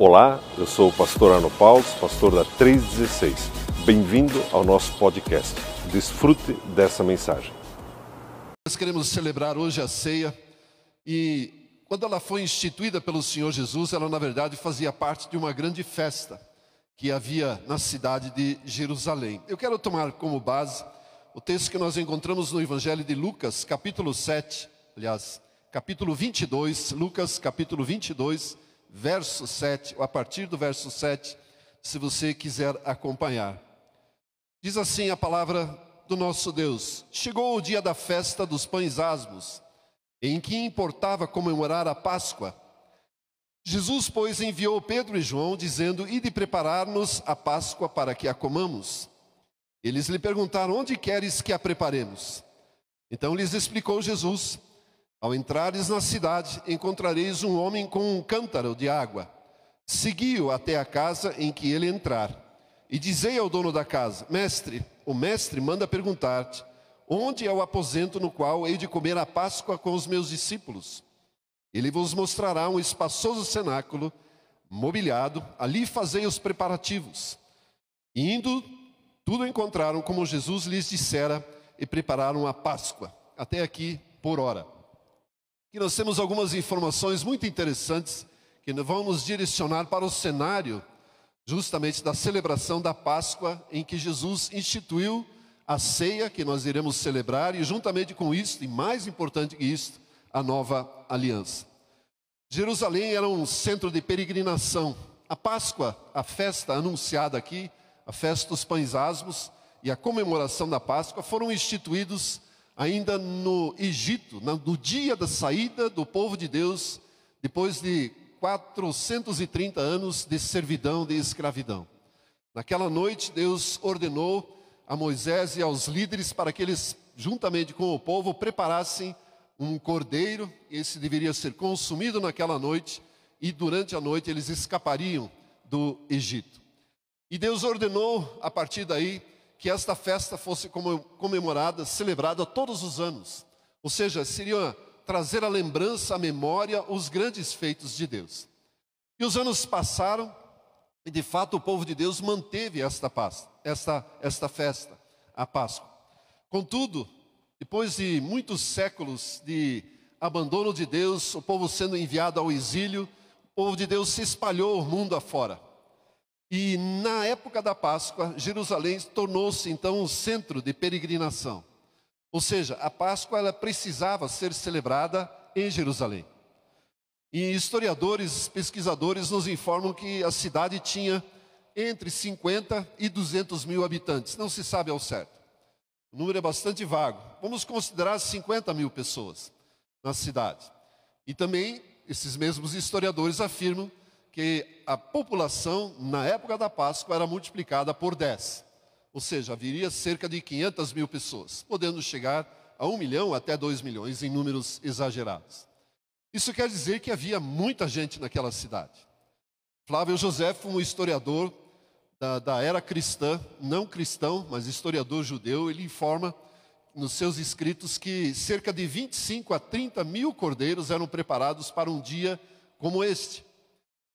Olá, eu sou o pastor Arno Paulo, pastor da 316. Bem-vindo ao nosso podcast. Desfrute dessa mensagem. Nós queremos celebrar hoje a ceia e quando ela foi instituída pelo Senhor Jesus, ela na verdade fazia parte de uma grande festa que havia na cidade de Jerusalém. Eu quero tomar como base o texto que nós encontramos no Evangelho de Lucas, capítulo 7, aliás, capítulo 22, Lucas, capítulo 22, verso 7, ou a partir do verso 7, se você quiser acompanhar. Diz assim a palavra do nosso Deus: Chegou o dia da festa dos pães asmos, em que importava comemorar a Páscoa. Jesus, pois, enviou Pedro e João, dizendo: Ide preparar-nos a Páscoa para que a comamos. Eles lhe perguntaram: Onde queres que a preparemos? Então lhes explicou Jesus: ao entrares na cidade, encontrareis um homem com um cântaro de água. Segui-o até a casa em que ele entrar. E dizei ao dono da casa: Mestre, o mestre manda perguntar-te: Onde é o aposento no qual hei de comer a Páscoa com os meus discípulos? Ele vos mostrará um espaçoso cenáculo, mobiliado, ali fazei os preparativos. Indo, tudo encontraram como Jesus lhes dissera e prepararam a Páscoa. Até aqui, por hora. Aqui nós temos algumas informações muito interessantes que vão nos direcionar para o cenário justamente da celebração da Páscoa, em que Jesus instituiu a ceia que nós iremos celebrar e juntamente com isso, e mais importante que isso, a nova aliança. Jerusalém era um centro de peregrinação. A Páscoa, a festa anunciada aqui, a festa dos pães asmos e a comemoração da Páscoa foram instituídos ainda no Egito, no dia da saída do povo de Deus, depois de 430 anos de servidão, de escravidão. Naquela noite, Deus ordenou a Moisés e aos líderes para que eles, juntamente com o povo, preparassem um cordeiro, esse deveria ser consumido naquela noite, e durante a noite eles escapariam do Egito. E Deus ordenou, a partir daí, que esta festa fosse comemorada, celebrada todos os anos. Ou seja, seria trazer a lembrança, a memória, os grandes feitos de Deus. E os anos passaram e de fato o povo de Deus manteve esta, pasta, esta, esta festa, a Páscoa. Contudo, depois de muitos séculos de abandono de Deus, o povo sendo enviado ao exílio, o povo de Deus se espalhou o mundo afora. E na época da Páscoa, Jerusalém tornou-se então um centro de peregrinação. Ou seja, a Páscoa ela precisava ser celebrada em Jerusalém. E historiadores, pesquisadores nos informam que a cidade tinha entre 50 e 200 mil habitantes. Não se sabe ao certo. O número é bastante vago. Vamos considerar 50 mil pessoas na cidade. E também esses mesmos historiadores afirmam que a população, na época da Páscoa, era multiplicada por 10. Ou seja, haveria cerca de 500 mil pessoas, podendo chegar a 1 milhão até 2 milhões em números exagerados. Isso quer dizer que havia muita gente naquela cidade. Flávio José, um historiador da, da era cristã, não cristão, mas historiador judeu, ele informa nos seus escritos que cerca de 25 a 30 mil cordeiros eram preparados para um dia como este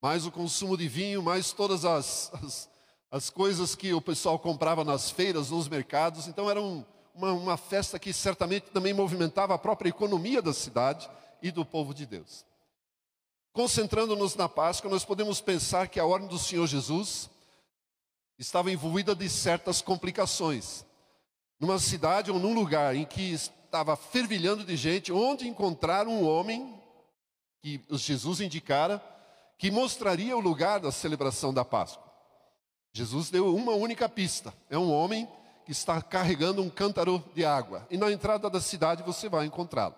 mais o consumo de vinho, mais todas as, as, as coisas que o pessoal comprava nas feiras, nos mercados. Então era um, uma, uma festa que certamente também movimentava a própria economia da cidade e do povo de Deus. Concentrando-nos na Páscoa, nós podemos pensar que a ordem do Senhor Jesus estava envolvida de certas complicações. Numa cidade ou num lugar em que estava fervilhando de gente, onde encontrar um homem que Jesus indicara que mostraria o lugar da celebração da Páscoa. Jesus deu uma única pista: é um homem que está carregando um cântaro de água, e na entrada da cidade você vai encontrá-lo.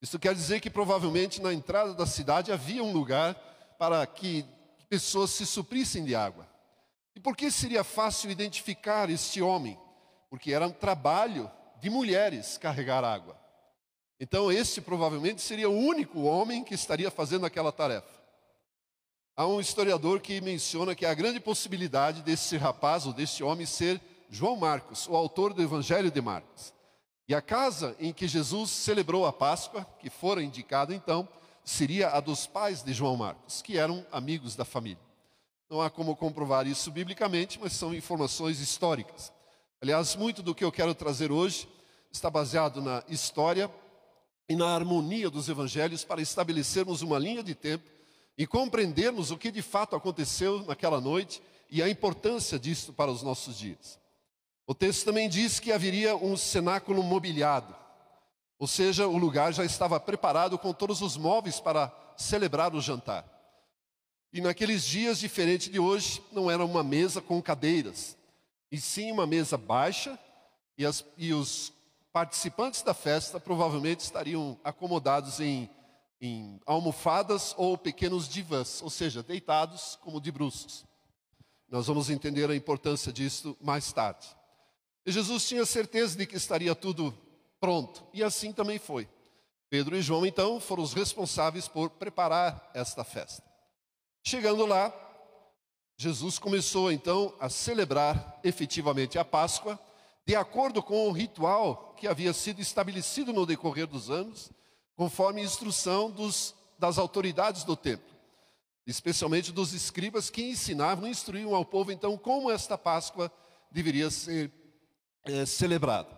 Isso quer dizer que provavelmente na entrada da cidade havia um lugar para que pessoas se suprissem de água. E por que seria fácil identificar este homem? Porque era um trabalho de mulheres carregar água. Então, este provavelmente seria o único homem que estaria fazendo aquela tarefa. Há um historiador que menciona que há grande possibilidade desse rapaz ou desse homem ser João Marcos, o autor do Evangelho de Marcos. E a casa em que Jesus celebrou a Páscoa, que fora indicada então, seria a dos pais de João Marcos, que eram amigos da família. Não há como comprovar isso biblicamente, mas são informações históricas. Aliás, muito do que eu quero trazer hoje está baseado na história e na harmonia dos evangelhos para estabelecermos uma linha de tempo e compreendermos o que de fato aconteceu naquela noite e a importância disso para os nossos dias. O texto também diz que haveria um cenáculo mobiliado, ou seja, o lugar já estava preparado com todos os móveis para celebrar o jantar. E naqueles dias, diferente de hoje, não era uma mesa com cadeiras, e sim uma mesa baixa, e, as, e os participantes da festa provavelmente estariam acomodados em, em almofadas ou pequenos divãs, ou seja, deitados como de bruços. Nós vamos entender a importância disso mais tarde. E Jesus tinha certeza de que estaria tudo pronto, e assim também foi. Pedro e João, então, foram os responsáveis por preparar esta festa. Chegando lá, Jesus começou então a celebrar efetivamente a Páscoa, de acordo com o ritual que havia sido estabelecido no decorrer dos anos, conforme instrução dos, das autoridades do templo, especialmente dos escribas que ensinavam, instruíam ao povo então como esta Páscoa deveria ser é, celebrada.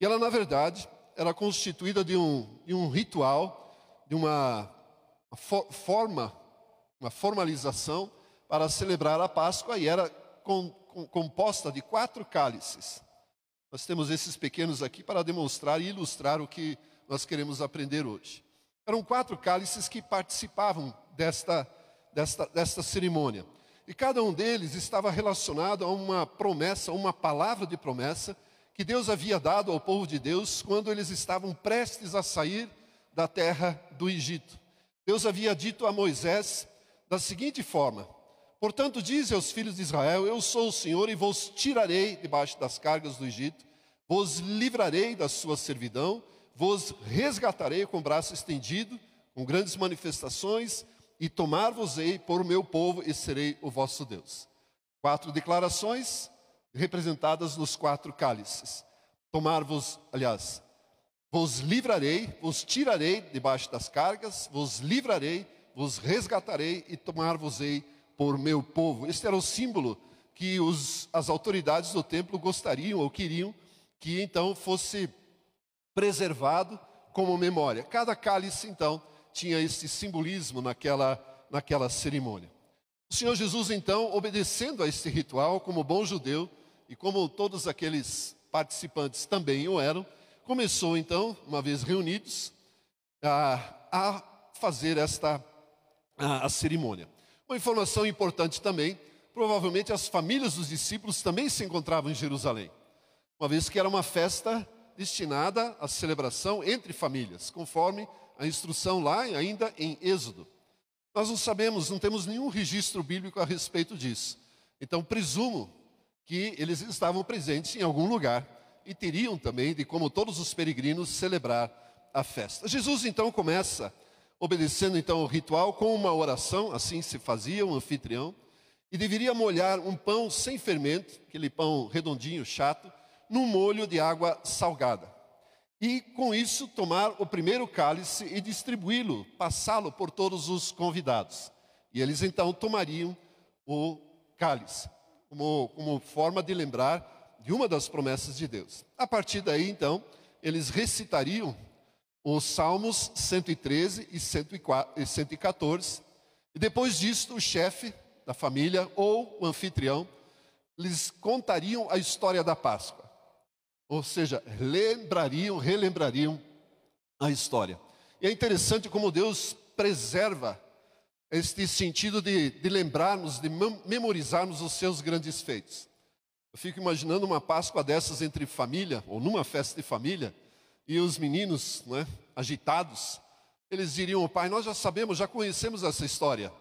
E ela, na verdade, era constituída de um, de um ritual, de uma, uma for, forma, uma formalização para celebrar a Páscoa e era com, com, composta de quatro cálices. Nós temos esses pequenos aqui para demonstrar e ilustrar o que nós queremos aprender hoje. Eram quatro cálices que participavam desta, desta, desta cerimônia. E cada um deles estava relacionado a uma promessa, uma palavra de promessa que Deus havia dado ao povo de Deus quando eles estavam prestes a sair da terra do Egito. Deus havia dito a Moisés da seguinte forma: Portanto, diz aos filhos de Israel: Eu sou o Senhor e vos tirarei debaixo das cargas do Egito, vos livrarei da sua servidão, vos resgatarei com braço estendido, com grandes manifestações, e tomar-vos-ei por meu povo e serei o vosso Deus. Quatro declarações representadas nos quatro cálices. Tomar-vos, aliás, vos livrarei, vos tirarei debaixo das cargas, vos livrarei, vos resgatarei e tomar-vos-ei por meu povo. Este era o símbolo que os, as autoridades do templo gostariam ou queriam que então fosse preservado como memória. Cada cálice, então, tinha esse simbolismo naquela, naquela cerimônia. O Senhor Jesus, então, obedecendo a este ritual, como bom judeu, e como todos aqueles participantes também o eram, começou, então, uma vez reunidos, a, a fazer esta a, a cerimônia. Uma informação importante também, provavelmente as famílias dos discípulos também se encontravam em Jerusalém, uma vez que era uma festa destinada à celebração entre famílias, conforme a instrução lá ainda em Êxodo. Nós não sabemos, não temos nenhum registro bíblico a respeito disso. Então presumo que eles estavam presentes em algum lugar e teriam também de como todos os peregrinos celebrar a festa. Jesus então começa obedecendo então o ritual com uma oração, assim se fazia um anfitrião, e deveria molhar um pão sem fermento, aquele pão redondinho, chato, num molho de água salgada. E com isso tomar o primeiro cálice e distribuí-lo, passá-lo por todos os convidados. E eles então tomariam o cálice, como, como forma de lembrar de uma das promessas de Deus. A partir daí, então, eles recitariam os Salmos 113 e 114. E depois disso, o chefe da família ou o anfitrião lhes contariam a história da Páscoa. Ou seja, lembrariam, relembrariam a história. E é interessante como Deus preserva este sentido de, de lembrarmos, de memorizarmos os seus grandes feitos. Eu fico imaginando uma Páscoa dessas entre família, ou numa festa de família, e os meninos, né, agitados, eles diriam: Pai, nós já sabemos, já conhecemos essa história.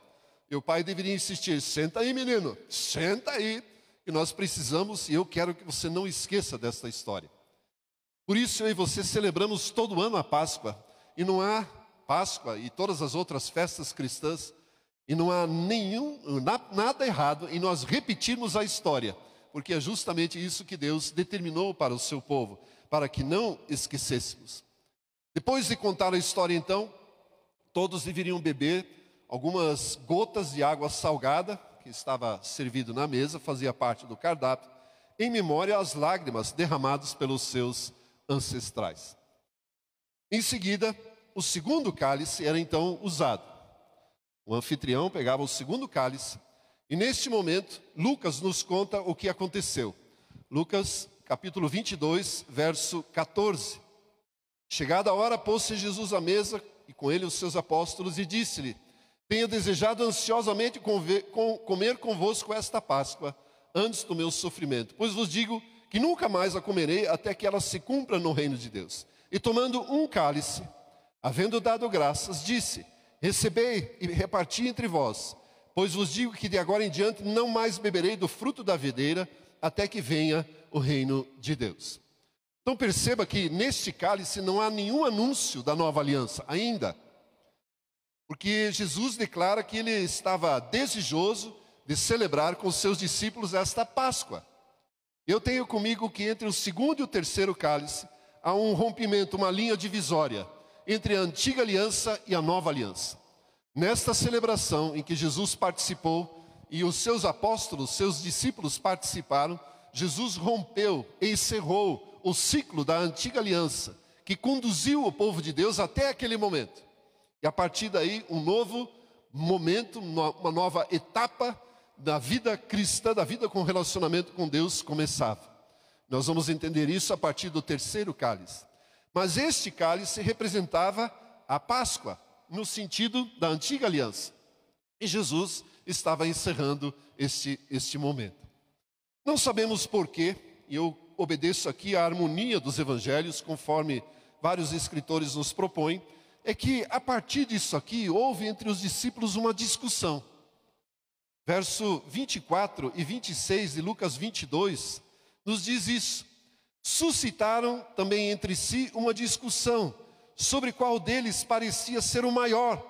E o pai deveria insistir: Senta aí, menino, senta aí, que nós precisamos e eu quero que você não esqueça desta história. Por isso eu e você celebramos todo ano a Páscoa, e não há Páscoa e todas as outras festas cristãs, e não há nenhum, nada errado em nós repetirmos a história, porque é justamente isso que Deus determinou para o seu povo para que não esquecêssemos. Depois de contar a história, então, Todos deveriam beber algumas gotas de água salgada, que estava servido na mesa, fazia parte do cardápio, em memória às lágrimas derramadas pelos seus ancestrais. Em seguida, o segundo cálice era então usado. O anfitrião pegava o segundo cálice, e neste momento, Lucas nos conta o que aconteceu. Lucas, capítulo 22, verso 14. Chegada a hora, pôs-se Jesus à mesa e com ele os seus apóstolos e disse-lhe: Tenho desejado ansiosamente comer convosco esta Páscoa antes do meu sofrimento, pois vos digo que nunca mais a comerei até que ela se cumpra no reino de Deus. E tomando um cálice, havendo dado graças, disse: Recebei e reparti entre vós, pois vos digo que de agora em diante não mais beberei do fruto da videira até que venha o reino de Deus. Então perceba que neste cálice não há nenhum anúncio da nova aliança ainda. Porque Jesus declara que ele estava desejoso de celebrar com seus discípulos esta Páscoa. Eu tenho comigo que entre o segundo e o terceiro cálice há um rompimento, uma linha divisória entre a antiga aliança e a nova aliança. Nesta celebração em que Jesus participou e os seus apóstolos, seus discípulos participaram, Jesus rompeu, encerrou o ciclo da antiga aliança, que conduziu o povo de Deus até aquele momento. E a partir daí, um novo momento, uma nova etapa da vida cristã, da vida com relacionamento com Deus começava. Nós vamos entender isso a partir do terceiro cálice. Mas este cálice representava a Páscoa, no sentido da antiga aliança. E Jesus estava encerrando este, este momento. Não sabemos porquê, e eu obedeço aqui à harmonia dos evangelhos, conforme vários escritores nos propõem, é que a partir disso aqui houve entre os discípulos uma discussão. Verso 24 e 26 de Lucas 22 nos diz isso. Suscitaram também entre si uma discussão sobre qual deles parecia ser o maior.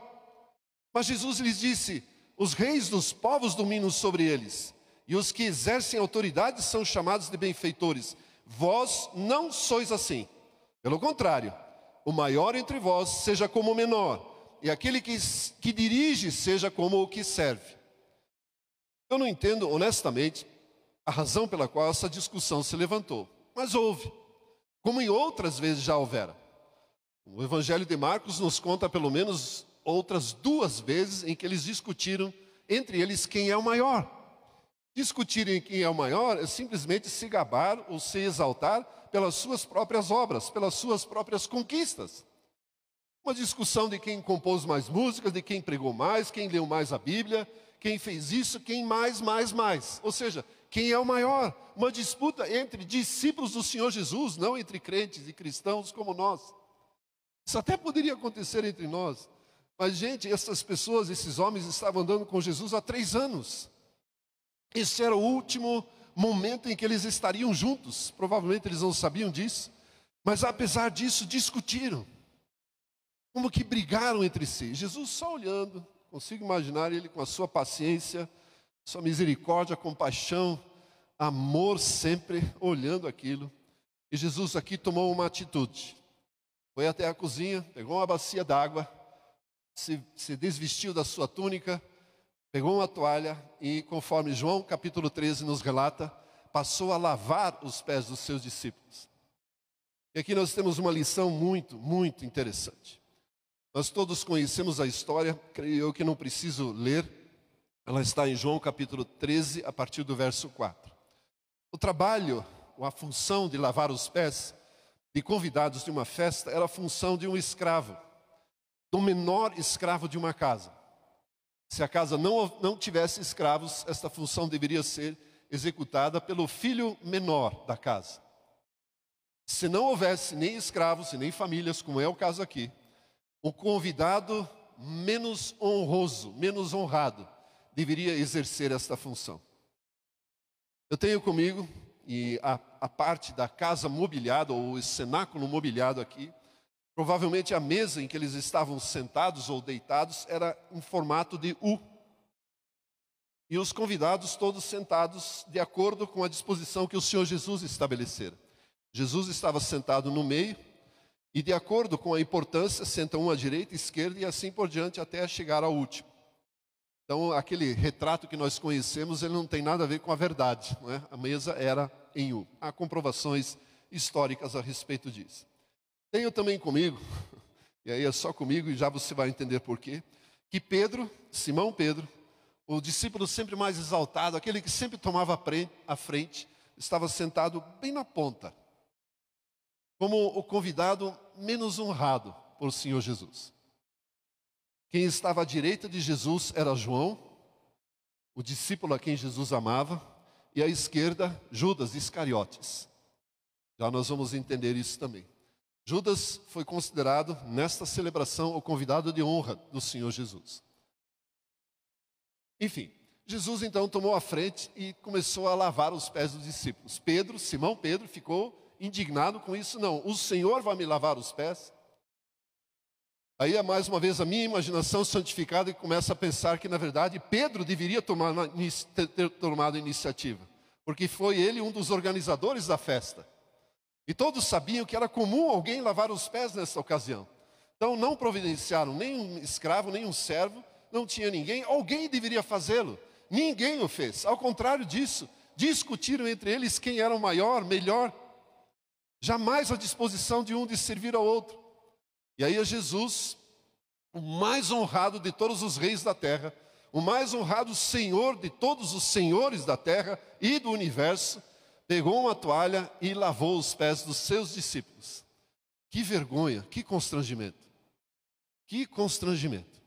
Mas Jesus lhes disse: Os reis dos povos dominam sobre eles e os que exercem autoridade são chamados de benfeitores. Vós não sois assim. Pelo contrário, o maior entre vós seja como o menor, e aquele que, que dirige seja como o que serve. Eu não entendo, honestamente, a razão pela qual essa discussão se levantou, mas houve, como em outras vezes já houvera. O Evangelho de Marcos nos conta pelo menos outras duas vezes em que eles discutiram entre eles quem é o maior. Discutirem quem é o maior é simplesmente se gabar ou se exaltar pelas suas próprias obras, pelas suas próprias conquistas. Uma discussão de quem compôs mais músicas, de quem pregou mais, quem leu mais a Bíblia, quem fez isso, quem mais, mais, mais. Ou seja, quem é o maior? Uma disputa entre discípulos do Senhor Jesus, não entre crentes e cristãos como nós. Isso até poderia acontecer entre nós. Mas, gente, essas pessoas, esses homens estavam andando com Jesus há três anos. Esse era o último momento em que eles estariam juntos. Provavelmente eles não sabiam disso, mas apesar disso discutiram. Como que brigaram entre si. Jesus só olhando, consigo imaginar ele com a sua paciência, sua misericórdia, compaixão, amor sempre olhando aquilo. E Jesus aqui tomou uma atitude. Foi até a cozinha, pegou uma bacia d'água, se, se desvestiu da sua túnica, pegou uma toalha e, conforme João capítulo 13 nos relata, passou a lavar os pés dos seus discípulos. E aqui nós temos uma lição muito, muito interessante. Nós todos conhecemos a história, creio eu que não preciso ler, ela está em João capítulo 13, a partir do verso 4. O trabalho, ou a função de lavar os pés de convidados de uma festa era a função de um escravo, do menor escravo de uma casa. Se a casa não, não tivesse escravos, esta função deveria ser executada pelo filho menor da casa. Se não houvesse nem escravos e nem famílias, como é o caso aqui, o convidado menos honroso, menos honrado, deveria exercer esta função. Eu tenho comigo, e a, a parte da casa mobiliada, ou o cenáculo mobiliado aqui, Provavelmente a mesa em que eles estavam sentados ou deitados era em formato de U. E os convidados todos sentados de acordo com a disposição que o Senhor Jesus estabelecera. Jesus estava sentado no meio E de acordo com a importância, senta um à direita, esquerda e assim por diante até chegar ao último. Então, aquele retrato que nós conhecemos, ele não tem nada a ver com a verdade. Não é? A mesa era em U. Há comprovações históricas a respeito disso. Tenho também comigo, e aí é só comigo e já você vai entender por quê, que Pedro, Simão Pedro, o discípulo sempre mais exaltado, aquele que sempre tomava a frente, estava sentado bem na ponta, como o convidado menos honrado por Senhor Jesus. Quem estava à direita de Jesus era João, o discípulo a quem Jesus amava, e à esquerda, Judas Iscariotes. Já nós vamos entender isso também. Judas foi considerado, nesta celebração, o convidado de honra do Senhor Jesus. Enfim, Jesus então tomou a frente e começou a lavar os pés dos discípulos. Pedro, Simão Pedro, ficou indignado com isso. Não, o Senhor vai me lavar os pés. Aí é mais uma vez a minha imaginação santificada e começa a pensar que, na verdade, Pedro deveria tomar, ter tomado a iniciativa, porque foi ele um dos organizadores da festa. E todos sabiam que era comum alguém lavar os pés nessa ocasião. Então não providenciaram nem um escravo, nem um servo, não tinha ninguém, alguém deveria fazê-lo. Ninguém o fez. Ao contrário disso, discutiram entre eles quem era o maior, melhor. Jamais a disposição de um de servir ao outro. E aí é Jesus, o mais honrado de todos os reis da terra, o mais honrado Senhor de todos os senhores da terra e do universo, pegou uma toalha e lavou os pés dos seus discípulos. Que vergonha, que constrangimento. Que constrangimento.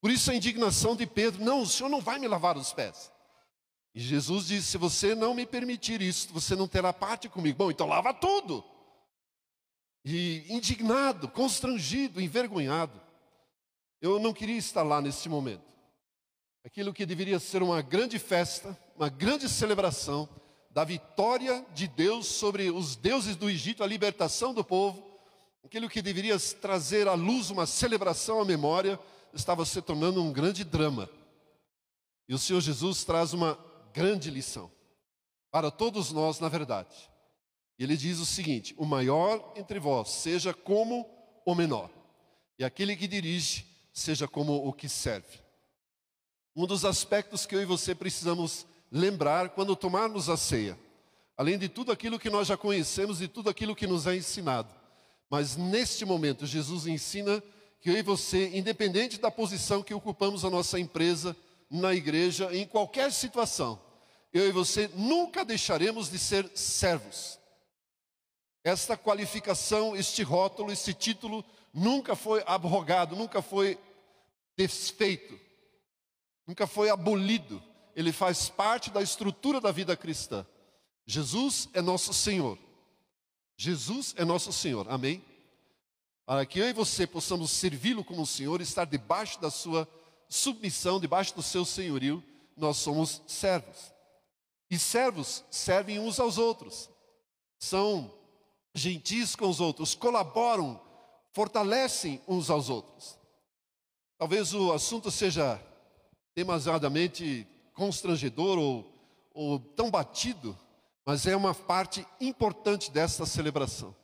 Por isso a indignação de Pedro: não, o senhor não vai me lavar os pés. E Jesus disse: se você não me permitir isso, você não terá parte comigo. Bom, então lava tudo. E indignado, constrangido, envergonhado. Eu não queria estar lá nesse momento. Aquilo que deveria ser uma grande festa, uma grande celebração da vitória de Deus sobre os deuses do Egito, a libertação do povo, aquilo que deveria trazer à luz uma celebração à memória, estava se tornando um grande drama. E o Senhor Jesus traz uma grande lição para todos nós, na verdade. Ele diz o seguinte: o maior entre vós seja como o menor, e aquele que dirige seja como o que serve. Um dos aspectos que eu e você precisamos lembrar quando tomarmos a ceia, além de tudo aquilo que nós já conhecemos e tudo aquilo que nos é ensinado. Mas neste momento, Jesus ensina que eu e você, independente da posição que ocupamos a nossa empresa, na igreja, em qualquer situação, eu e você nunca deixaremos de ser servos. Esta qualificação, este rótulo, este título nunca foi abrogado, nunca foi desfeito, nunca foi abolido. Ele faz parte da estrutura da vida cristã. Jesus é nosso Senhor. Jesus é nosso Senhor. Amém? Para que eu e você possamos servi-lo como Senhor, estar debaixo da sua submissão, debaixo do seu senhorio, nós somos servos. E servos servem uns aos outros. São gentis com os outros, colaboram, fortalecem uns aos outros. Talvez o assunto seja demasiadamente constrangedor ou, ou tão batido, mas é uma parte importante desta celebração,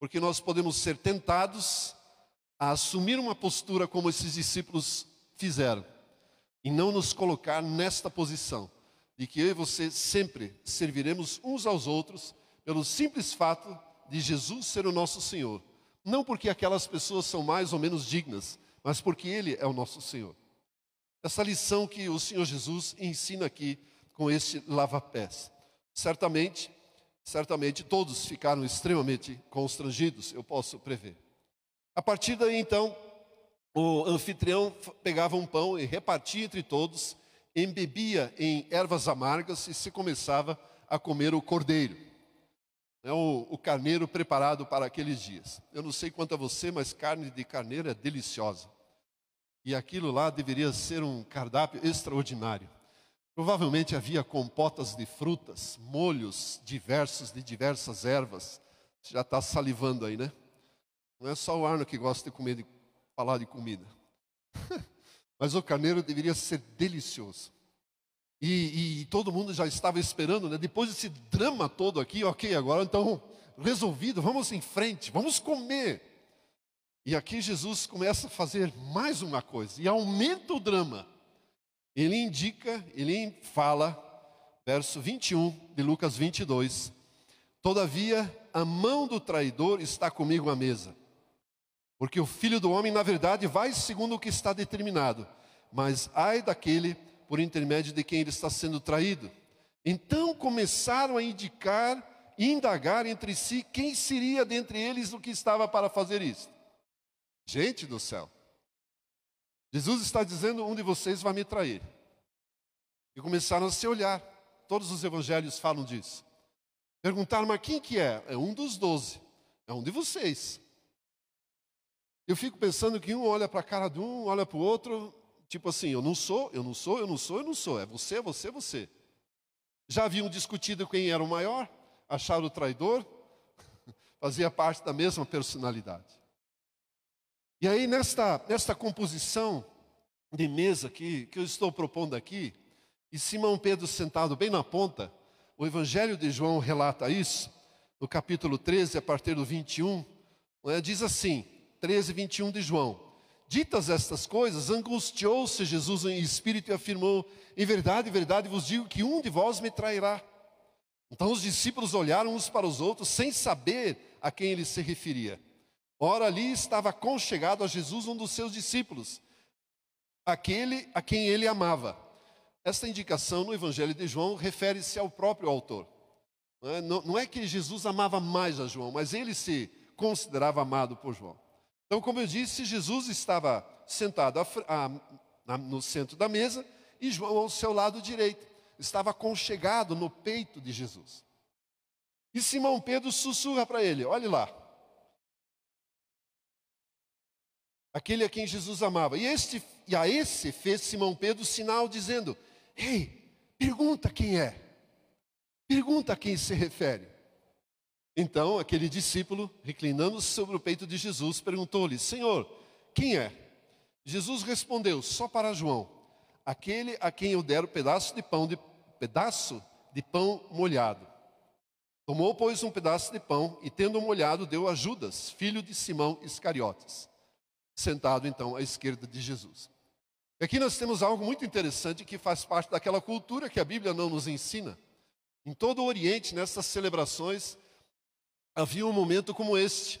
porque nós podemos ser tentados a assumir uma postura como esses discípulos fizeram e não nos colocar nesta posição de que eu e você sempre serviremos uns aos outros pelo simples fato de Jesus ser o nosso Senhor. Não porque aquelas pessoas são mais ou menos dignas, mas porque Ele é o nosso Senhor. Essa lição que o Senhor Jesus ensina aqui com este lava-pés. Certamente, certamente todos ficaram extremamente constrangidos, eu posso prever. A partir daí, então, o anfitrião pegava um pão e repartia entre todos, embebia em ervas amargas e se começava a comer o cordeiro é o, o, carneiro preparado para aqueles dias. Eu não sei quanto a você, mas carne de carneiro é deliciosa. E aquilo lá deveria ser um cardápio extraordinário. Provavelmente havia compotas de frutas, molhos diversos de diversas ervas. Você já está salivando aí, né? Não é só o Arno que gosta de comer, de falar de comida. mas o carneiro deveria ser delicioso. E, e, todo mundo já estava esperando, né? depois desse drama todo aqui, ok, agora então resolvido, vamos em frente, vamos comer. E aqui Jesus começa a fazer mais uma coisa e aumenta o drama. Ele indica, ele fala, verso 21 de Lucas 22. Todavia, a mão do traidor está comigo à mesa. Porque o filho do homem, na verdade, vai segundo o que está determinado, mas ai daquele por intermédio de quem ele está sendo traído. Então começaram a indicar e indagar entre si quem seria dentre eles o que estava para fazer isso. Gente do céu. Jesus está dizendo: um de vocês vai me trair. E começaram a se olhar. Todos os evangelhos falam disso. Perguntaram, mas quem que é? É um dos doze. É um de vocês. Eu fico pensando que um olha para a cara de um, olha para o outro, tipo assim, eu não sou, eu não sou, eu não sou, eu não sou. É você, você, você. Já haviam discutido quem era o maior, acharam o traidor, fazia parte da mesma personalidade. E aí, nesta, nesta composição de mesa que, que eu estou propondo aqui, e Simão Pedro sentado bem na ponta, o Evangelho de João relata isso, no capítulo 13, a partir do 21, né, diz assim: 13, 21 de João. Ditas estas coisas, angustiou-se Jesus em espírito e afirmou: Em verdade, em verdade vos digo que um de vós me trairá. Então os discípulos olharam uns para os outros, sem saber a quem ele se referia. Ora, ali estava conchegado a Jesus um dos seus discípulos, aquele a quem ele amava. Esta indicação no Evangelho de João refere-se ao próprio autor. Não é, é que Jesus amava mais a João, mas ele se considerava amado por João. Então, como eu disse, Jesus estava sentado a, a, no centro da mesa e João ao seu lado direito. Estava aconchegado no peito de Jesus. E Simão Pedro sussurra para ele: olhe lá. Aquele a quem Jesus amava. E, este, e a esse fez Simão Pedro sinal dizendo: Ei, pergunta quem é. Pergunta a quem se refere. Então, aquele discípulo, reclinando-se sobre o peito de Jesus, perguntou-lhe: Senhor, quem é? Jesus respondeu: Só para João, aquele a quem eu der o pedaço de pão de pedaço de pão molhado. Tomou, pois, um pedaço de pão e, tendo molhado, deu a Judas, filho de Simão Iscariotes, sentado então à esquerda de Jesus. Aqui nós temos algo muito interessante que faz parte daquela cultura que a Bíblia não nos ensina. Em todo o Oriente, nessas celebrações, havia um momento como este,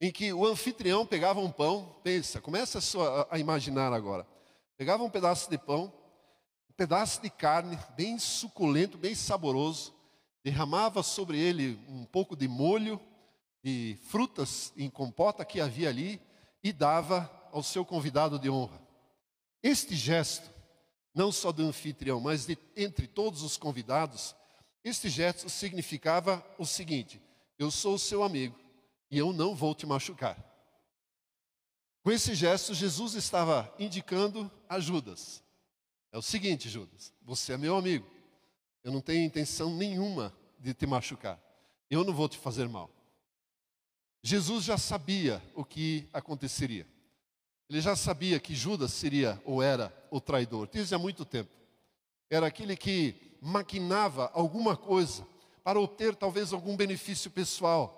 em que o anfitrião pegava um pão, pensa, começa a, a imaginar agora, pegava um pedaço de pão, um pedaço de carne, bem suculento, bem saboroso, derramava sobre ele um pouco de molho, de frutas em compota que havia ali, e dava ao seu convidado de honra. Este gesto, não só do anfitrião, mas de, entre todos os convidados, este gesto significava o seguinte: eu sou o seu amigo e eu não vou te machucar. Com esse gesto, Jesus estava indicando a Judas. É o seguinte, Judas, você é meu amigo. Eu não tenho intenção nenhuma de te machucar. Eu não vou te fazer mal. Jesus já sabia o que aconteceria. Ele já sabia que Judas seria ou era o traidor, desde há muito tempo. Era aquele que maquinava alguma coisa para obter talvez algum benefício pessoal.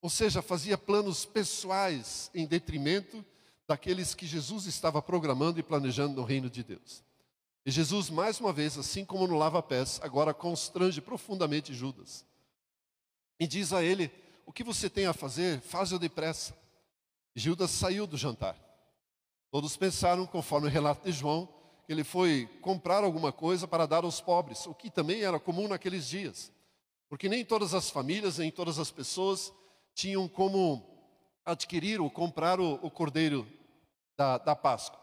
Ou seja, fazia planos pessoais em detrimento daqueles que Jesus estava programando e planejando no reino de Deus. E Jesus, mais uma vez, assim como no lava-pés, agora constrange profundamente Judas. E diz a ele: O que você tem a fazer, faz-o depressa. Judas saiu do jantar. Todos pensaram, conforme o relato de João, que ele foi comprar alguma coisa para dar aos pobres, o que também era comum naqueles dias. Porque nem todas as famílias, nem todas as pessoas tinham como adquirir ou comprar o, o cordeiro da, da Páscoa.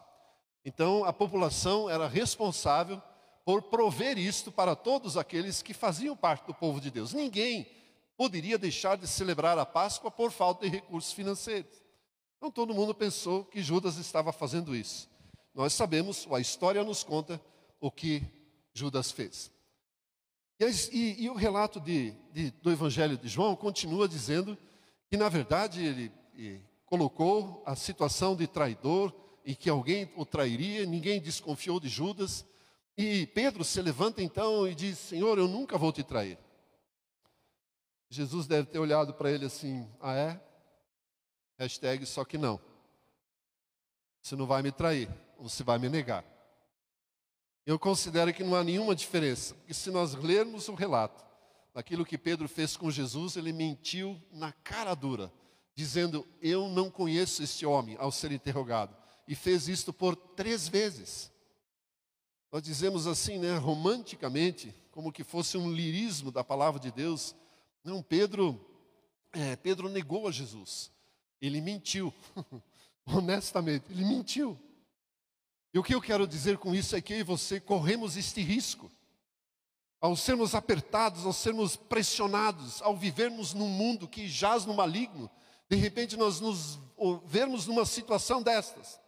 Então a população era responsável por prover isto para todos aqueles que faziam parte do povo de Deus. Ninguém poderia deixar de celebrar a Páscoa por falta de recursos financeiros. Então todo mundo pensou que Judas estava fazendo isso. Nós sabemos, a história nos conta o que Judas fez. E, e, e o relato de, de, do Evangelho de João continua dizendo que, na verdade, ele, ele colocou a situação de traidor e que alguém o trairia, ninguém desconfiou de Judas. E Pedro se levanta então e diz: Senhor, eu nunca vou te trair. Jesus deve ter olhado para ele assim: Ah, é? Hashtag só que não. Você não vai me trair, você vai me negar. Eu considero que não há nenhuma diferença, porque se nós lermos o relato daquilo que Pedro fez com Jesus, ele mentiu na cara dura, dizendo: Eu não conheço este homem, ao ser interrogado. E fez isto por três vezes. Nós dizemos assim, né, romanticamente, como que fosse um lirismo da palavra de Deus. Não, Pedro, é, Pedro negou a Jesus. Ele mentiu. Honestamente, ele mentiu. E o que eu quero dizer com isso é que eu e você corremos este risco. Ao sermos apertados, ao sermos pressionados, ao vivermos num mundo que jaz no maligno, de repente nós nos vermos numa situação destas.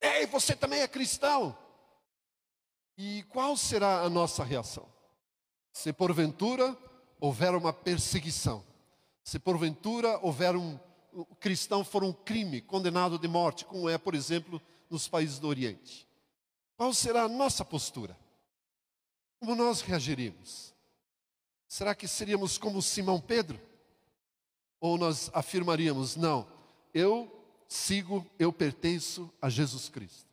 Ei, você também é cristão. E qual será a nossa reação? Se porventura houver uma perseguição, se porventura houver um, cristão for um crime condenado de morte, como é, por exemplo, nos países do Oriente, qual será a nossa postura? Como nós reagiríamos? Será que seríamos como Simão Pedro? Ou nós afirmaríamos, não, eu sigo, eu pertenço a Jesus Cristo.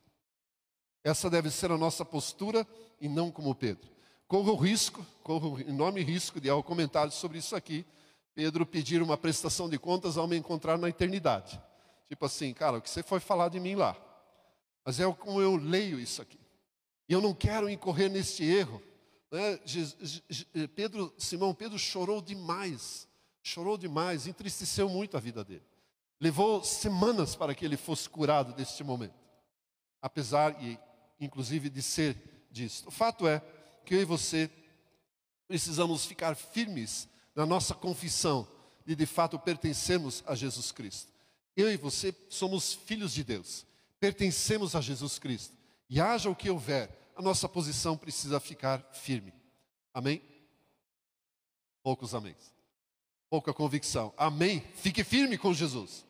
Essa deve ser a nossa postura e não como Pedro. Corro o risco, corro enorme risco de, ao comentário sobre isso aqui, Pedro pedir uma prestação de contas ao me encontrar na eternidade. Tipo assim, cara, o que você foi falar de mim lá? Mas é como eu leio isso aqui. E eu não quero incorrer neste erro. Né? Pedro, Simão Pedro chorou demais chorou demais, entristeceu muito a vida dele. Levou semanas para que ele fosse curado deste momento, apesar e inclusive de ser disso. O fato é que eu e você precisamos ficar firmes na nossa confissão de de fato pertencermos a Jesus Cristo. Eu e você somos filhos de Deus, pertencemos a Jesus Cristo. E haja o que houver, a nossa posição precisa ficar firme. Amém? Poucos améns pouca convicção. Amém? Fique firme com Jesus.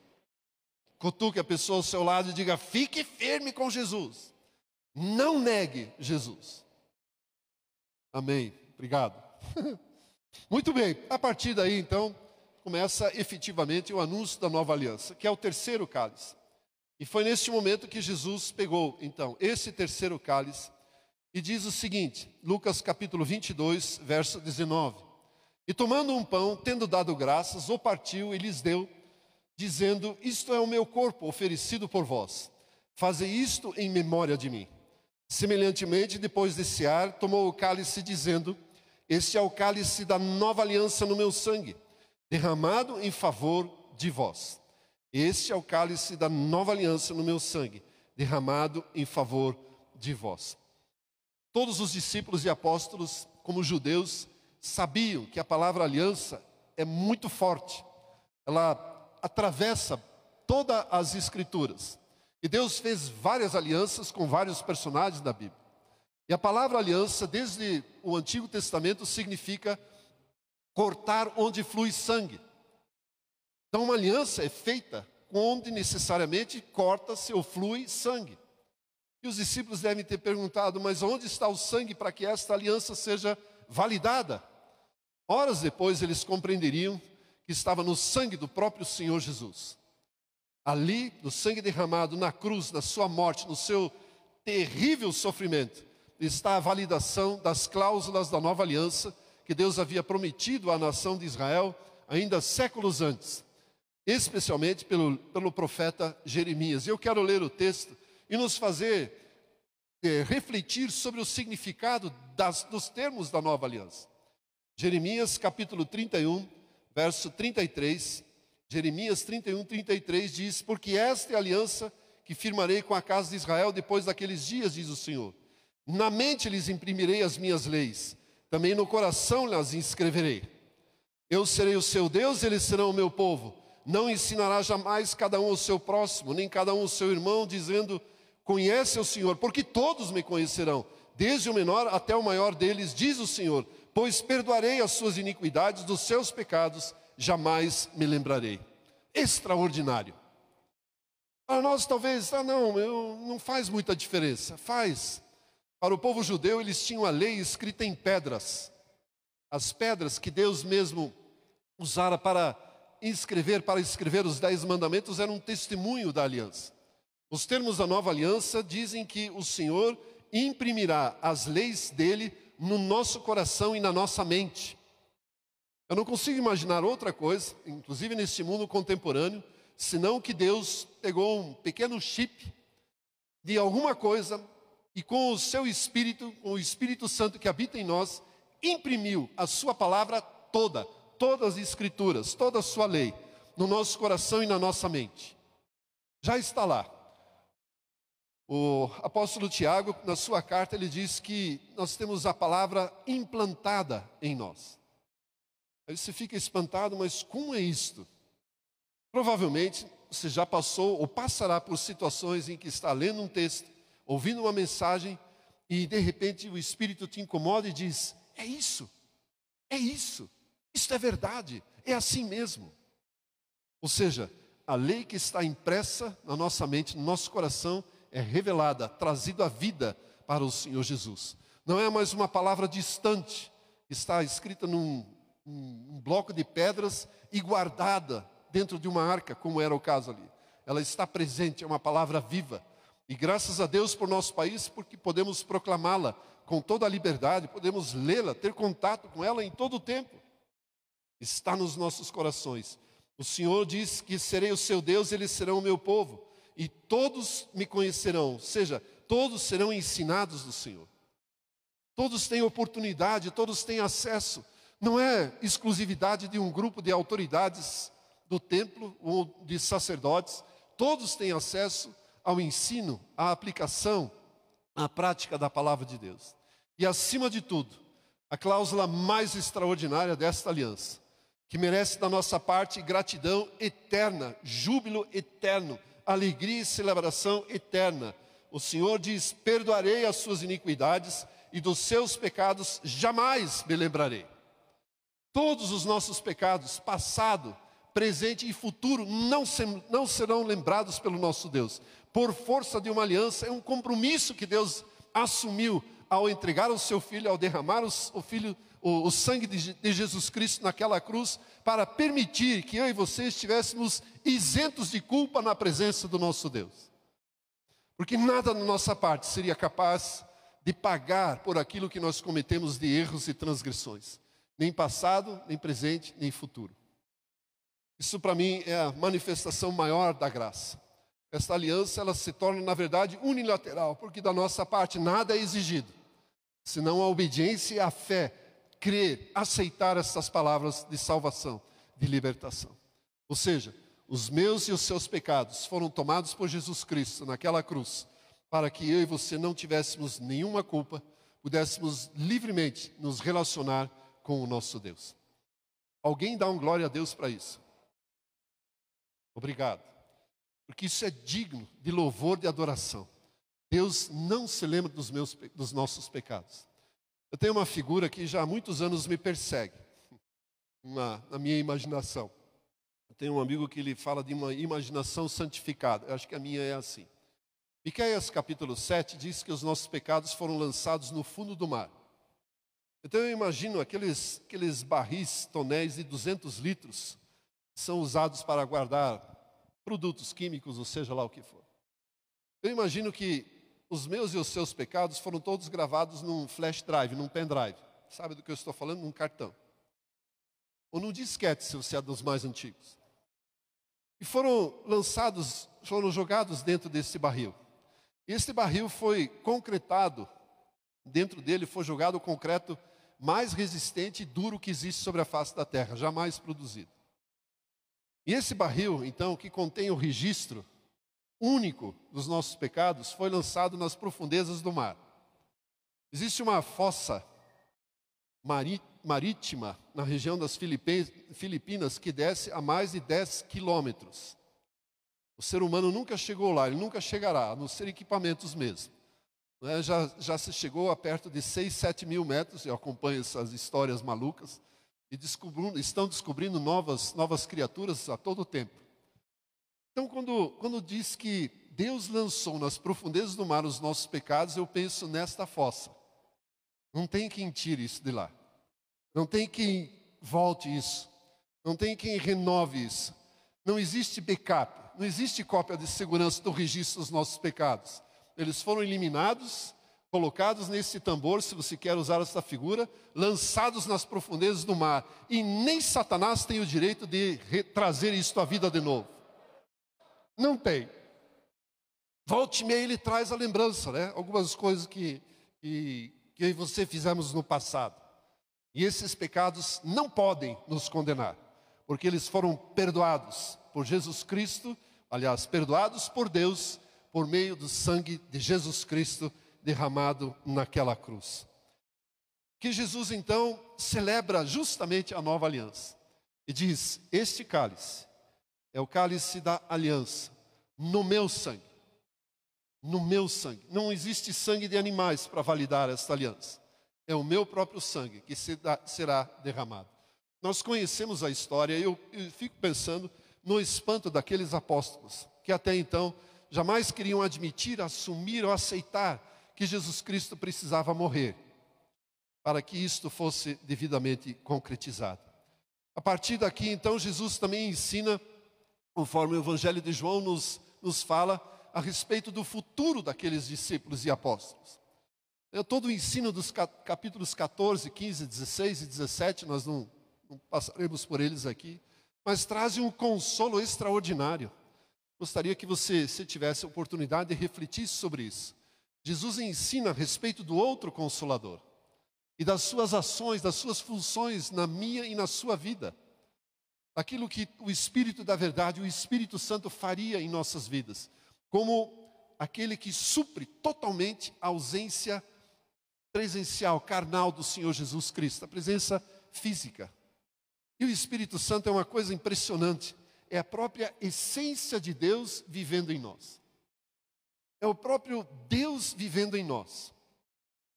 Cutuque a pessoa ao seu lado e diga: fique firme com Jesus. Não negue Jesus. Amém. Obrigado. Muito bem, a partir daí então começa efetivamente o anúncio da nova aliança, que é o terceiro cálice. E foi neste momento que Jesus pegou então esse terceiro cálice e diz o seguinte, Lucas capítulo 22, verso 19: e tomando um pão, tendo dado graças, o partiu e lhes deu, dizendo: Isto é o meu corpo oferecido por vós. Fazei isto em memória de mim. Semelhantemente, depois de cear, tomou o cálice, dizendo: Este é o cálice da nova aliança no meu sangue, derramado em favor de vós. Este é o cálice da nova aliança no meu sangue, derramado em favor de vós. Todos os discípulos e apóstolos, como judeus, sabiam que a palavra aliança é muito forte, ela atravessa todas as escrituras. E Deus fez várias alianças com vários personagens da Bíblia. E a palavra aliança, desde o Antigo Testamento, significa cortar onde flui sangue. Então, uma aliança é feita onde necessariamente corta-se ou flui sangue. E os discípulos devem ter perguntado: mas onde está o sangue para que esta aliança seja validada? Horas depois eles compreenderiam que estava no sangue do próprio Senhor Jesus. Ali, no sangue derramado na cruz, na sua morte, no seu terrível sofrimento, está a validação das cláusulas da nova aliança que Deus havia prometido à nação de Israel ainda séculos antes, especialmente pelo, pelo profeta Jeremias. Eu quero ler o texto e nos fazer é, refletir sobre o significado das, dos termos da nova aliança. Jeremias capítulo 31, verso 33. Jeremias 31, 33 diz: Porque esta é a aliança que firmarei com a casa de Israel depois daqueles dias, diz o Senhor. Na mente lhes imprimirei as minhas leis, também no coração las inscreverei. Eu serei o seu Deus, eles serão o meu povo. Não ensinará jamais cada um ao seu próximo, nem cada um ao seu irmão, dizendo: Conhece o Senhor, porque todos me conhecerão, desde o menor até o maior deles, diz o Senhor pois perdoarei as suas iniquidades, dos seus pecados jamais me lembrarei. Extraordinário. Para nós, talvez, ah, não, eu, não faz muita diferença. Faz. Para o povo judeu, eles tinham a lei escrita em pedras. As pedras que Deus mesmo usara para escrever, para escrever os dez mandamentos, era um testemunho da aliança. Os termos da nova aliança dizem que o Senhor imprimirá as leis dele no nosso coração e na nossa mente. Eu não consigo imaginar outra coisa, inclusive nesse mundo contemporâneo, senão que Deus pegou um pequeno chip de alguma coisa e com o seu Espírito, com o Espírito Santo que habita em nós, imprimiu a sua palavra toda, todas as escrituras, toda a sua lei, no nosso coração e na nossa mente. Já está lá. O apóstolo Tiago, na sua carta, ele diz que nós temos a palavra implantada em nós. Aí você fica espantado, mas como é isto? Provavelmente você já passou ou passará por situações em que está lendo um texto, ouvindo uma mensagem e de repente o Espírito te incomoda e diz: É isso, é isso, isto é verdade, é assim mesmo. Ou seja, a lei que está impressa na nossa mente, no nosso coração, é revelada, trazida à vida para o Senhor Jesus. Não é mais uma palavra distante, está escrita num um bloco de pedras e guardada dentro de uma arca, como era o caso ali. Ela está presente, é uma palavra viva. E graças a Deus por nosso país, porque podemos proclamá-la com toda a liberdade, podemos lê-la, ter contato com ela em todo o tempo. Está nos nossos corações. O Senhor diz que serei o seu Deus, eles serão o meu povo, e todos me conhecerão, ou seja, todos serão ensinados do Senhor. Todos têm oportunidade, todos têm acesso. Não é exclusividade de um grupo de autoridades do templo ou de sacerdotes, todos têm acesso ao ensino, à aplicação, à prática da palavra de Deus. E acima de tudo, a cláusula mais extraordinária desta aliança, que merece da nossa parte gratidão eterna, júbilo eterno, alegria e celebração eterna. O Senhor diz: Perdoarei as suas iniquidades e dos seus pecados jamais me lembrarei. Todos os nossos pecados, passado, presente e futuro não, não serão lembrados pelo nosso Deus. Por força de uma aliança, é um compromisso que Deus assumiu ao entregar o seu filho, ao derramar o, filho, o, o sangue de, de Jesus Cristo naquela cruz, para permitir que eu e você estivéssemos isentos de culpa na presença do nosso Deus. Porque nada na nossa parte seria capaz de pagar por aquilo que nós cometemos de erros e transgressões, nem passado, nem presente, nem futuro. Isso para mim é a manifestação maior da graça. Esta aliança ela se torna na verdade unilateral, porque da nossa parte nada é exigido, senão a obediência e a fé, crer, aceitar essas palavras de salvação, de libertação. Ou seja, os meus e os seus pecados foram tomados por Jesus Cristo naquela cruz, para que eu e você não tivéssemos nenhuma culpa, pudéssemos livremente nos relacionar com o nosso Deus. Alguém dá um glória a Deus para isso? Obrigado. Porque isso é digno de louvor, de adoração. Deus não se lembra dos, meus, dos nossos pecados. Eu tenho uma figura que já há muitos anos me persegue, na, na minha imaginação. Eu tenho um amigo que ele fala de uma imaginação santificada. Eu acho que a minha é assim. Miqueias capítulo 7 diz que os nossos pecados foram lançados no fundo do mar. Então eu imagino aqueles, aqueles barris, tonéis de 200 litros, são usados para guardar produtos químicos, ou seja lá o que for. Eu imagino que os meus e os seus pecados foram todos gravados num flash drive, num pendrive. Sabe do que eu estou falando? Num cartão. Ou num disquete, se você é dos mais antigos. E foram lançados, foram jogados dentro desse barril. E esse barril foi concretado, dentro dele foi jogado o concreto mais resistente e duro que existe sobre a face da terra, jamais produzido. E esse barril, então, que contém o registro único dos nossos pecados, foi lançado nas profundezas do mar. Existe uma fossa marítima na região das Filipinas que desce a mais de 10 quilômetros. O ser humano nunca chegou lá, ele nunca chegará, a não ser equipamentos mesmo. É? Já, já se chegou a perto de 6, 7 mil metros, eu acompanho essas histórias malucas e descobrindo, estão descobrindo novas, novas criaturas a todo tempo. Então, quando, quando diz que Deus lançou nas profundezas do mar os nossos pecados, eu penso nesta fossa. Não tem quem tire isso de lá. Não tem quem volte isso. Não tem quem renove isso. Não existe backup, não existe cópia de segurança do registro dos nossos pecados. Eles foram eliminados, colocados nesse tambor, se você quer usar essa figura, lançados nas profundezas do mar. E nem Satanás tem o direito de trazer isto à vida de novo. Não tem. Volte e meia ele traz a lembrança, né? Algumas coisas que, que, que eu e você fizemos no passado. E esses pecados não podem nos condenar, porque eles foram perdoados por Jesus Cristo, aliás, perdoados por Deus por meio do sangue de Jesus Cristo derramado naquela cruz. Que Jesus então celebra justamente a nova aliança e diz: Este cálice é o cálice da aliança, no meu sangue. No meu sangue. Não existe sangue de animais para validar esta aliança. É o meu próprio sangue que será derramado. Nós conhecemos a história e eu, eu fico pensando no espanto daqueles apóstolos que até então jamais queriam admitir, assumir ou aceitar que Jesus Cristo precisava morrer para que isto fosse devidamente concretizado. A partir daqui, então, Jesus também ensina, conforme o Evangelho de João nos, nos fala, a respeito do futuro daqueles discípulos e apóstolos. Todo o ensino dos capítulos 14, 15, 16 e 17, nós não, não passaremos por eles aqui, mas trazem um consolo extraordinário. Gostaria que você, se tivesse oportunidade, refletisse sobre isso. Jesus ensina a respeito do outro consolador e das suas ações, das suas funções na minha e na sua vida. Aquilo que o Espírito da Verdade, o Espírito Santo faria em nossas vidas, como aquele que supre totalmente a ausência presencial, carnal do Senhor Jesus Cristo, a presença física. E o Espírito Santo é uma coisa impressionante, é a própria essência de Deus vivendo em nós. É o próprio Deus vivendo em nós.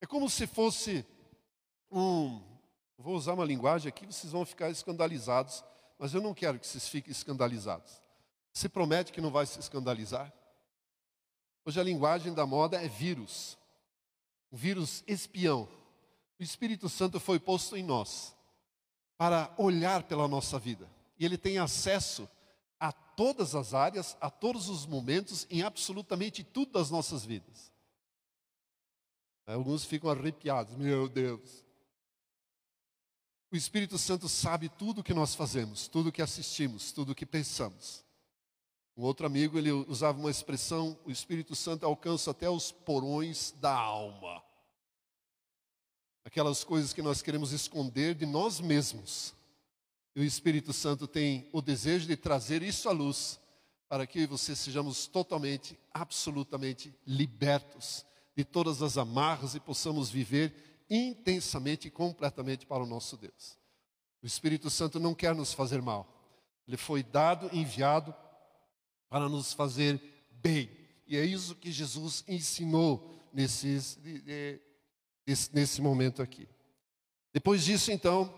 É como se fosse um. Vou usar uma linguagem aqui, vocês vão ficar escandalizados, mas eu não quero que vocês fiquem escandalizados. Você promete que não vai se escandalizar? Hoje a linguagem da moda é vírus, um vírus espião. O Espírito Santo foi posto em nós para olhar pela nossa vida. E ele tem acesso todas as áreas, a todos os momentos, em absolutamente tudo das nossas vidas. Alguns ficam arrepiados, meu Deus. O Espírito Santo sabe tudo o que nós fazemos, tudo o que assistimos, tudo o que pensamos. Um outro amigo, ele usava uma expressão, o Espírito Santo alcança até os porões da alma aquelas coisas que nós queremos esconder de nós mesmos. E o Espírito Santo tem o desejo de trazer isso à luz, para que você sejamos totalmente, absolutamente libertos de todas as amarras e possamos viver intensamente e completamente para o nosso Deus. O Espírito Santo não quer nos fazer mal. Ele foi dado, enviado para nos fazer bem. E é isso que Jesus ensinou nesses, nesse momento aqui. Depois disso, então,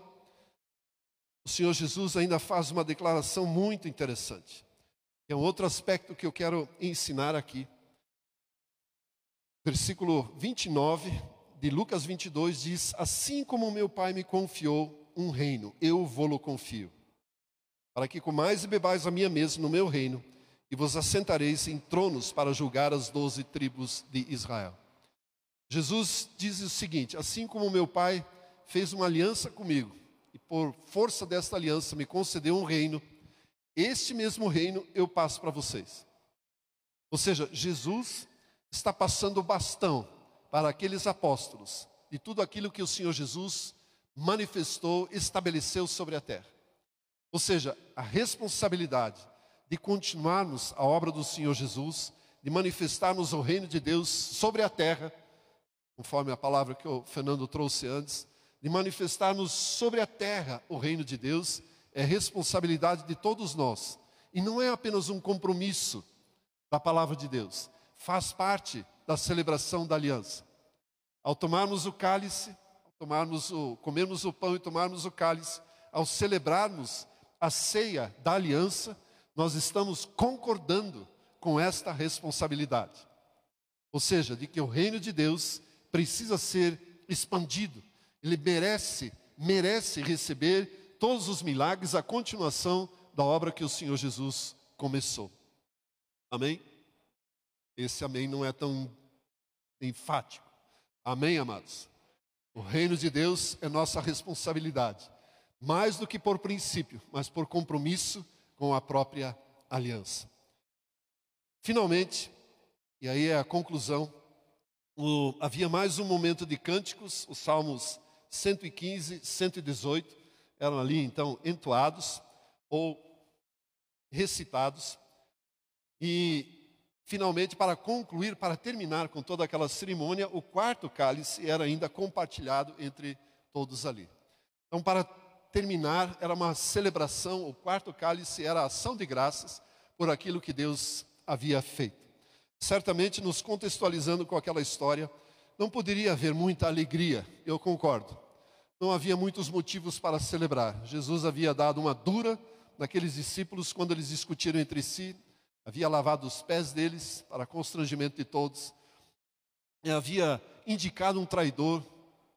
o Senhor Jesus ainda faz uma declaração muito interessante. É um outro aspecto que eu quero ensinar aqui. Versículo 29 de Lucas 22 diz: Assim como meu Pai me confiou um reino, eu vou-lo confio, para que comais e bebais a minha mesa no meu reino, e vos assentareis em tronos para julgar as doze tribos de Israel. Jesus diz o seguinte: assim como meu pai fez uma aliança comigo, por força desta aliança me concedeu um reino, este mesmo reino eu passo para vocês. Ou seja, Jesus está passando o bastão para aqueles apóstolos de tudo aquilo que o Senhor Jesus manifestou, estabeleceu sobre a terra. Ou seja, a responsabilidade de continuarmos a obra do Senhor Jesus, de manifestarmos o reino de Deus sobre a terra conforme a palavra que o Fernando trouxe antes, de manifestarmos sobre a terra o reino de Deus, é responsabilidade de todos nós. E não é apenas um compromisso da palavra de Deus, faz parte da celebração da aliança. Ao tomarmos o cálice, ao tomarmos o, comermos o pão e tomarmos o cálice, ao celebrarmos a ceia da aliança, nós estamos concordando com esta responsabilidade. Ou seja, de que o reino de Deus precisa ser expandido. Ele merece, merece receber todos os milagres, a continuação da obra que o Senhor Jesus começou. Amém? Esse amém não é tão enfático. Amém, amados? O reino de Deus é nossa responsabilidade, mais do que por princípio, mas por compromisso com a própria aliança. Finalmente, e aí é a conclusão, o, havia mais um momento de cânticos, os salmos 115, 118 eram ali então entoados ou recitados. E finalmente, para concluir, para terminar com toda aquela cerimônia, o quarto cálice era ainda compartilhado entre todos ali. Então, para terminar, era uma celebração, o quarto cálice era a ação de graças por aquilo que Deus havia feito. Certamente, nos contextualizando com aquela história, não poderia haver muita alegria, eu concordo. Não havia muitos motivos para celebrar. Jesus havia dado uma dura naqueles discípulos quando eles discutiram entre si, havia lavado os pés deles para constrangimento de todos, e havia indicado um traidor,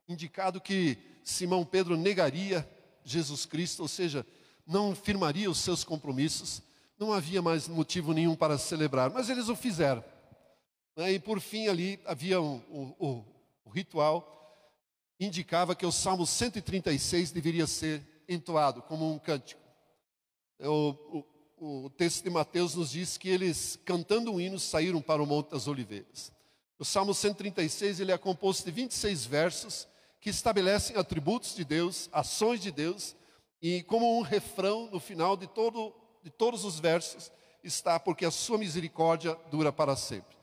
indicado que Simão Pedro negaria Jesus Cristo, ou seja, não firmaria os seus compromissos, não havia mais motivo nenhum para celebrar, mas eles o fizeram. Né? E por fim ali havia um, um, um, o ritual, indicava que o Salmo 136 deveria ser entoado como um cântico. O, o, o texto de Mateus nos diz que eles, cantando um hino, saíram para o Monte das Oliveiras. O Salmo 136 ele é composto de 26 versos que estabelecem atributos de Deus, ações de Deus, e como um refrão no final de, todo, de todos os versos está porque a sua misericórdia dura para sempre.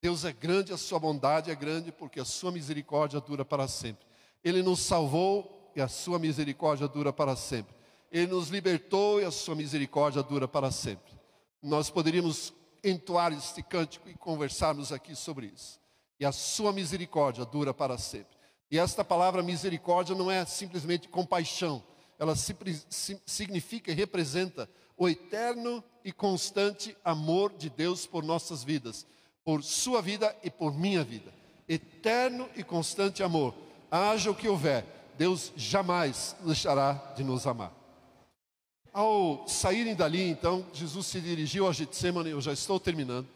Deus é grande, a sua bondade é grande, porque a sua misericórdia dura para sempre. Ele nos salvou e a sua misericórdia dura para sempre. Ele nos libertou e a sua misericórdia dura para sempre. Nós poderíamos entoar este cântico e conversarmos aqui sobre isso. E a sua misericórdia dura para sempre. E esta palavra misericórdia não é simplesmente compaixão, ela significa e representa o eterno e constante amor de Deus por nossas vidas, por sua vida e por minha vida. Eterno e constante amor. Haja o que houver, Deus jamais deixará de nos amar. Ao saírem dali, então, Jesus se dirigiu ao Getsemane, eu já estou terminando.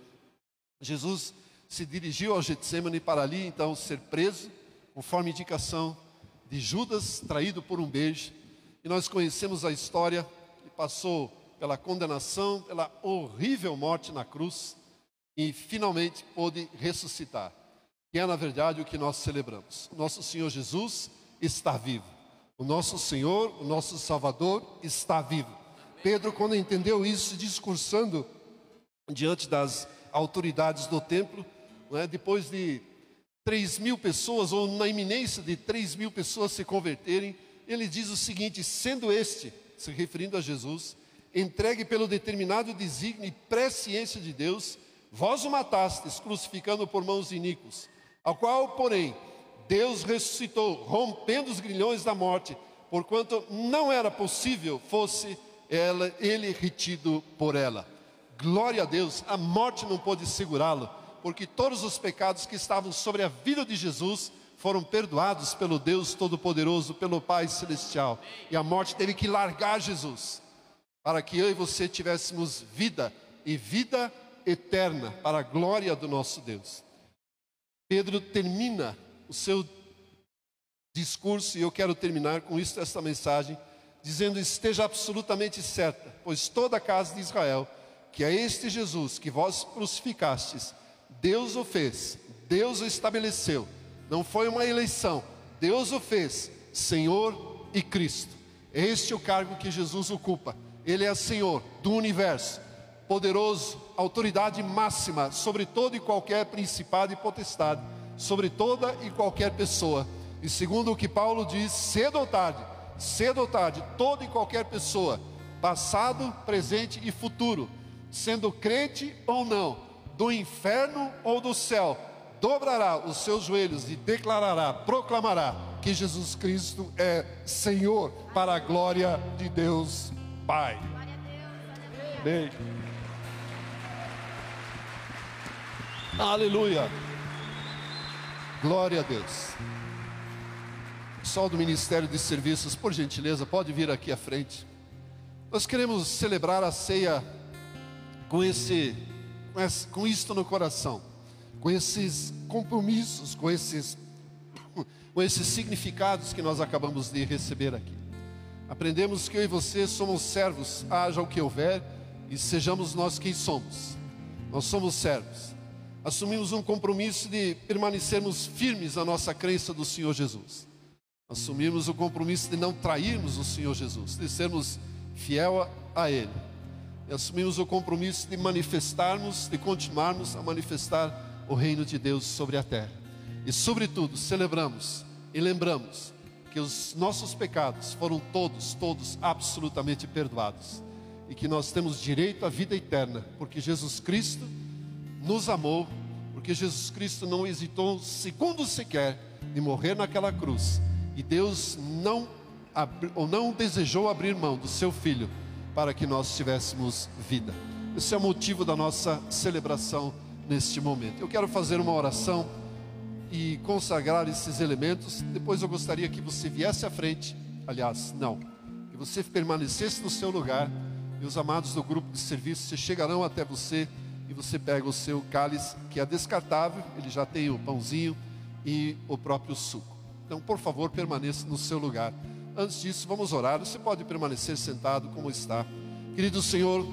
Jesus se dirigiu ao Getsemane para ali, então, ser preso, conforme indicação de Judas, traído por um beijo. E nós conhecemos a história, que passou pela condenação, pela horrível morte na cruz, e finalmente pôde ressuscitar. Que é, na verdade, o que nós celebramos. Nosso Senhor Jesus está vivo. O nosso Senhor, o nosso Salvador está vivo. Pedro, quando entendeu isso, discursando diante das autoridades do templo, né, depois de três mil pessoas, ou na iminência de três mil pessoas se converterem, ele diz o seguinte: sendo este, se referindo a Jesus, entregue pelo determinado desígnio e presciência de Deus, vós o matastes, crucificando por mãos iníquos, ao qual, porém, Deus ressuscitou, rompendo os grilhões da morte, porquanto não era possível fosse ela, ele retido por ela. Glória a Deus, a morte não pôde segurá-lo, porque todos os pecados que estavam sobre a vida de Jesus foram perdoados pelo Deus Todo-Poderoso, pelo Pai Celestial. E a morte teve que largar Jesus, para que eu e você tivéssemos vida e vida eterna, para a glória do nosso Deus. Pedro termina o seu discurso, e eu quero terminar com isso, esta mensagem, dizendo: esteja absolutamente certa, pois toda a casa de Israel, que é este Jesus que vós crucificastes, Deus o fez, Deus o estabeleceu, não foi uma eleição, Deus o fez, Senhor e Cristo. Este é o cargo que Jesus ocupa, Ele é Senhor do universo, poderoso, autoridade máxima sobre todo e qualquer principado e potestade sobre toda e qualquer pessoa. E segundo o que Paulo diz, cedo ou tarde, cedo ou tarde, toda e qualquer pessoa, passado, presente e futuro, sendo crente ou não, do inferno ou do céu, dobrará os seus joelhos e declarará, proclamará que Jesus Cristo é Senhor para a glória de Deus Pai. Amém. Aleluia. Glória a Deus. Pessoal do Ministério de Serviços, por gentileza, pode vir aqui à frente. Nós queremos celebrar a ceia com esse, com, esse, com isto no coração, com esses compromissos, com esses, com esses significados que nós acabamos de receber aqui. Aprendemos que eu e você somos servos, haja o que houver, e sejamos nós quem somos. Nós somos servos. Assumimos um compromisso de permanecermos firmes na nossa crença do Senhor Jesus. Assumimos o compromisso de não trairmos o Senhor Jesus, de sermos fiel a Ele. E assumimos o compromisso de manifestarmos, de continuarmos a manifestar o reino de Deus sobre a terra. E, sobretudo, celebramos e lembramos que os nossos pecados foram todos, todos absolutamente perdoados. E que nós temos direito à vida eterna, porque Jesus Cristo nos amou, porque Jesus Cristo não hesitou segundo sequer de morrer naquela cruz e Deus não, ou não desejou abrir mão do seu filho para que nós tivéssemos vida. Esse é o motivo da nossa celebração neste momento. Eu quero fazer uma oração e consagrar esses elementos. Depois eu gostaria que você viesse à frente. Aliás, não, que você permanecesse no seu lugar e os amados do grupo de serviço chegarão até você e você pega o seu cálice, que é descartável, ele já tem o pãozinho e o próprio suco. Então, por favor, permaneça no seu lugar. Antes disso, vamos orar. Você pode permanecer sentado como está. Querido Senhor,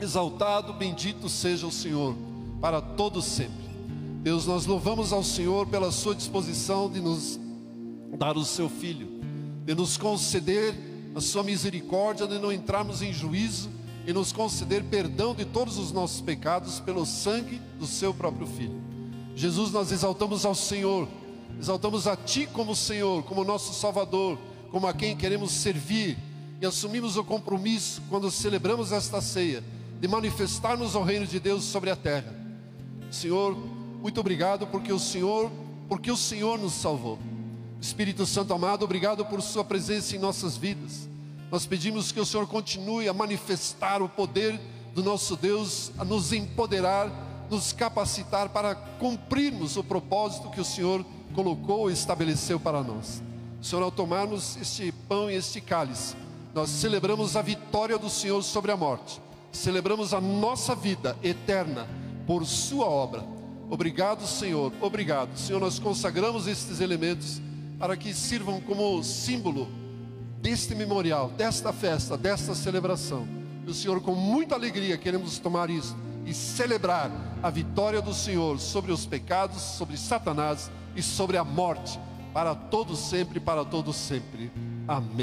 exaltado, bendito seja o Senhor para todos sempre. Deus, nós louvamos ao Senhor pela sua disposição de nos dar o seu filho, de nos conceder a sua misericórdia, de não entrarmos em juízo e nos conceder perdão de todos os nossos pecados pelo sangue do seu próprio filho. Jesus, nós exaltamos ao Senhor Exaltamos a Ti como Senhor, como nosso Salvador, como a quem queremos servir e assumimos o compromisso quando celebramos esta ceia de manifestarmos o reino de Deus sobre a terra. Senhor, muito obrigado porque o Senhor, porque o Senhor nos salvou. Espírito Santo amado, obrigado por sua presença em nossas vidas. Nós pedimos que o Senhor continue a manifestar o poder do nosso Deus, a nos empoderar, nos capacitar para cumprirmos o propósito que o Senhor colocou e estabeleceu para nós. Senhor, ao tomarmos este pão e este cálice, nós celebramos a vitória do Senhor sobre a morte, celebramos a nossa vida eterna por Sua obra. Obrigado, Senhor, obrigado. Senhor, nós consagramos estes elementos para que sirvam como símbolo deste memorial, desta festa, desta celebração. E o Senhor, com muita alegria, queremos tomar isso e celebrar a vitória do Senhor sobre os pecados, sobre Satanás e sobre a morte, para todos sempre, para todos sempre. Amém.